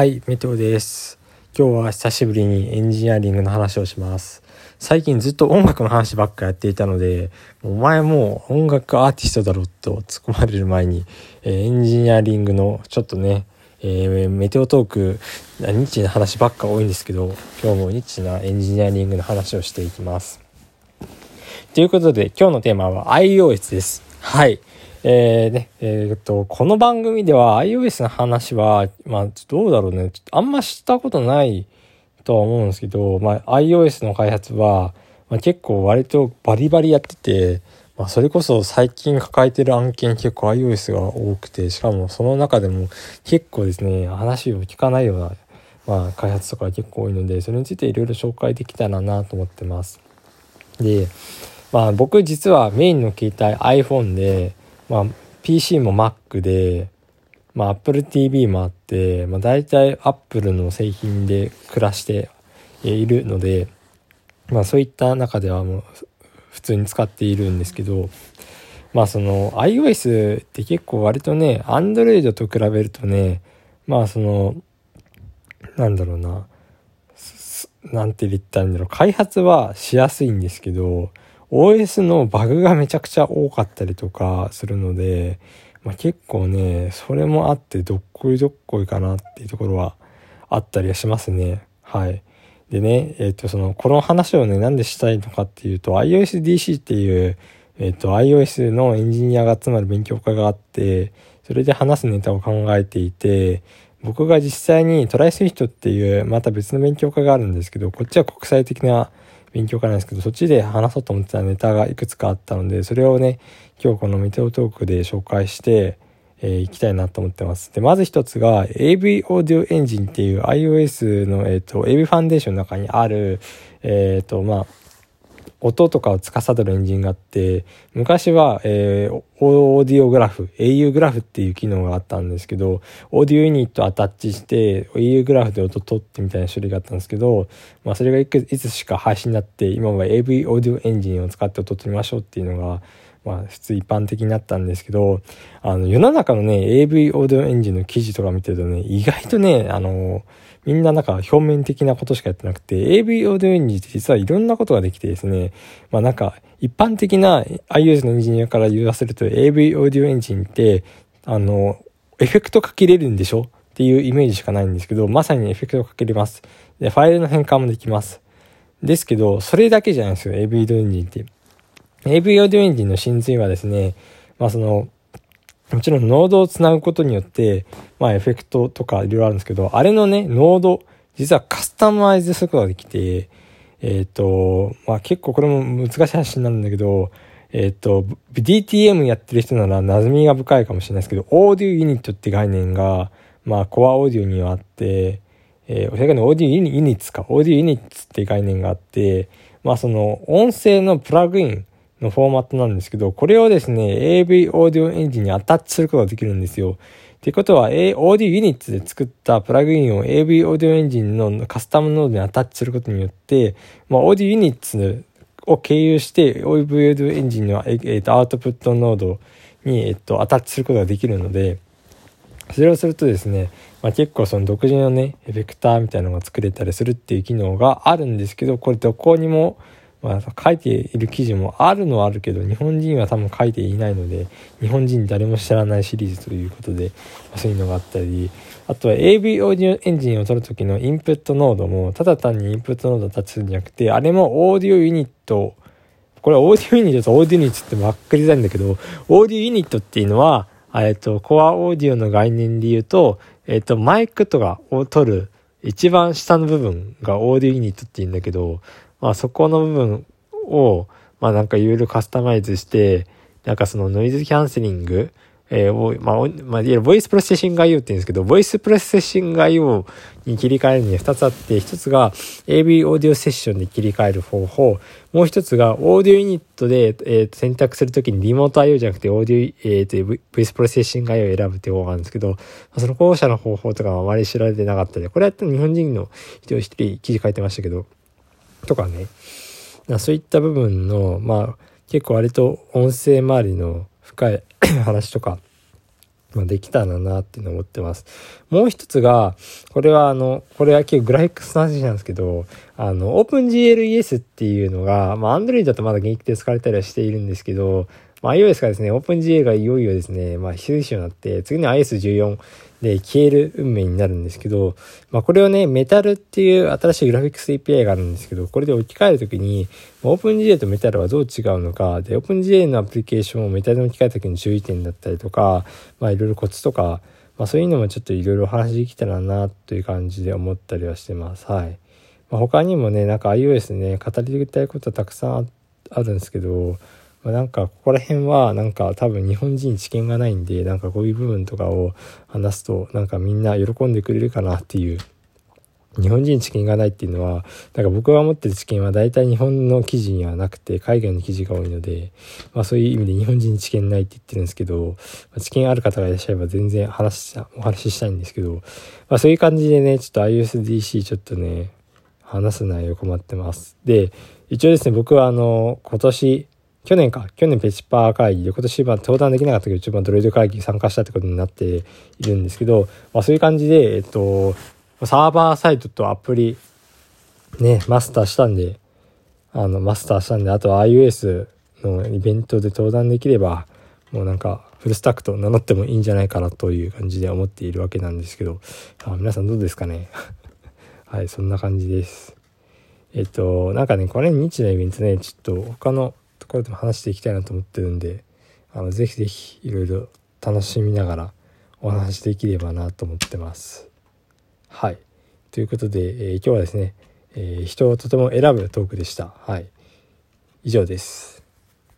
はい、メテオです。今日は久しぶりにエンジニアリングの話をします。最近ずっと音楽の話ばっかやっていたので、お前もう音楽アーティストだろと突っ込まれる前に、えーエンジニアリングのちょっとね、えーメテオトーク、ニッチな話ばっか多いんですけど、今日もニッチなエンジニアリングの話をしていきます。ということで、今日のテーマは iOS です。はい。えー、ね、えーっと、この番組では iOS の話は、まあ、どうだろうね。あんましたことないとは思うんですけど、まあ、iOS の開発は、まあ、結構割とバリバリやってて、まあ、それこそ最近抱えてる案件結構 iOS が多くて、しかもその中でも結構ですね、話を聞かないような、まあ、開発とか結構多いので、それについていろいろ紹介できたらなと思ってます。で、まあ僕実はメインの携帯 iPhone で、まあ PC も Mac で、まあ Apple TV もあって、まあ大体 Apple の製品で暮らしているので、まあそういった中ではもう普通に使っているんですけど、まあその iOS って結構割とね、Android と比べるとね、まあその、なんだろうな、なんて言ったらいいんだろう、開発はしやすいんですけど、OS のバグがめちゃくちゃ多かったりとかするので、まあ、結構ね、それもあってどっこいどっこいかなっていうところはあったりはしますね。はい。でね、えっ、と、その、この話をね、なんでしたいのかっていうと、iOSDC っていう、えっ、と、iOS のエンジニアが集まる勉強会があって、それで話すネタを考えていて、僕が実際に try Swift っていう、また別の勉強会があるんですけど、こっちは国際的な勉強会なんですけど、そっちで話そうと思ってたネタがいくつかあったので、それをね、今日このメテオトークで紹介して、えー、いきたいなと思ってます。で、まず一つが AV オーディオエンジンっていう iOS の、えっ、と、AV ファンデーションの中にある、えっ、と、まあ、音とかを司るエンジンがあって、昔は、えー、オーディオグラフ、au グラフっていう機能があったんですけど、オーディオユニットアタッチして、au グラフで音取ってみたいな種類があったんですけど、まあそれがいつしか廃止になって、今は AV オーディオエンジンを使って音取りましょうっていうのが、まあ普通一般的になったんですけど、あの世の中のね、AV オーディオエンジンの記事とか見てるとね、意外とね、あの、みんななんか表面的なことしかやってなくて、AV オーディオエンジンって実はいろんなことができてですね、まあなんか一般的な iOS のエンジニアから言わせると AV オーディオエンジンって、あの、エフェクトかけれるんでしょ？っていうイメージしかないんですけど、まさにエフェクトかけれます。で、ファイルの変換もできます。ですけど、それだけじゃないんですよ、AV Audio Engine って。AV オーディオエンジンの真髄はですね、まあその、もちろんノードをつなぐことによって、まあエフェクトとかいろいろあるんですけど、あれのね、ノード、実はカスタマイズすることができて、えっ、と、まあ結構これも難しい話になるんだけど、えっ、と、DTM やってる人なら馴染みが深いかもしれないですけど、 Audio Unit って概念が、まあ Core Audio にはあって、えー、それから Audio Units か、 Audio Units って概念があって、まあその音声のプラグイン、のフォーマットなんですけど、これをですね、AV オーディオエンジンにアタッチすることができるんですよ。ってことは、A、 Audio Units で作ったプラグインを AV オーディオエンジンのカスタムノードにアタッチすることによって、まあ、オーディオユニッツを経由して AV オーディオエンジンの、えー、とアウトプットノードに、えっと、アタッチすることができるので、それをするとですね、まあ、結構その独自のね、エフェクターみたいなのが作れたりするっていう機能があるんですけど、これどこにも、まあ、書いている記事もあるのはあるけど、日本人は多分書いていないので、日本人誰も知らないシリーズということで、ま、そういうのがあったり、あとは AV オーディオエンジンを取るときのインプットノードも、ただ単にインプットノードをタッチするんじゃなくて、あれもオーディオユニット、これ Audio Unit と Audio Unit って分かりづらいんだけど、 Audio Unit っていうのは、えっと、 Core Audio の概念で言うと、えっと、マイクとかを取る一番下の部分が Audio Unit って言うんだけど、まあそこの部分を、まあなんかいろいろカスタマイズして、なんかそのノイズキャンセリング、えー、を、まあ、まあ、いわゆるボイスプロセッシング IO って言うんですけど、ボイスプロセッシング IO に切り替えるには2つあって、1つが AV オーディオセッションで切り替える方法、もう1つが Audio Unit で、えー、選択するときにリモート IO じゃなくて、オーディオ、えー、とボイスプロセッシング IO を選ぶっていう方法があるんですけど、その後者の方法とかはあまり知られてなかったり、これやったら日本人の人一人記事書いてましたけど、とかね、そういった部分の、まあ、結構割と音声周りの深い 話とかまあ、できたらなっていうのを思ってます。もう一つが、これはあの、これは結構グラフィックスの話なんですけど、あの、OpenGLES っていうのが、まあ Android だとまだ現役で使われたりはしているんですけど、まあ、iOS がですね、OpenGL がいよいよですね、まあ、非推奨になって、次に IS14 で消える運命になるんですけど、まあ、これをね、メタルっていう新しいグラフィックス API があるんですけど、これで置き換えるときに、OpenGL とメタルはどう違うのか、で、OpenGL のアプリケーションをメタルに置き換えた時の注意点だったりとか、まあ、いろいろコツとか、まあ、そういうのもちょっといろいろお話できたらな、という感じで思ったりはしてます。はい。まあ、他にもね、なんか iOS ね、語りたいことはたくさんあるんですけど、まあ、なんかここら辺はなんか多分日本人知見がないんでなんかこういう部分とかを話すとなんかみんな喜んでくれるかなっていう日本人知見がないっていうのはなんか僕が持ってる知見は大体日本の記事にはなくて海外の記事が多いので、まあ、そういう意味で日本人知見ないって言ってるんですけど、まあ、知見ある方がいらっしゃれば全然話したお話ししたいんですけど、まあ、そういう感じでねちょっと ISDC ちょっとね話す内容困ってます。で一応ですね僕はあの今年去年か、去年ペチパー会議で、今年は登壇できなかったけど、一番ドロイド会議に参加したってことになっているんですけど、まあそういう感じで、えっと、サーバーサイトとアプリ、ね、マスターしたんで、あの、マスターしたんで、あとは iOS のイベントで登壇できれば、もうなんか、フルスタックと名乗ってもいいんじゃないかなという感じで思っているわけなんですけど、あ皆さんどうですかね？はい、そんな感じです。えっと、なんかね、これ日のイベントね、ちょっと他のこれでも話していきたいなと思ってるんであのぜひぜひいろいろ楽しみながらお話できればなと思ってます。はいということで、えー、今日はですね、えー、人をとても選ぶトークでした。はい以上です。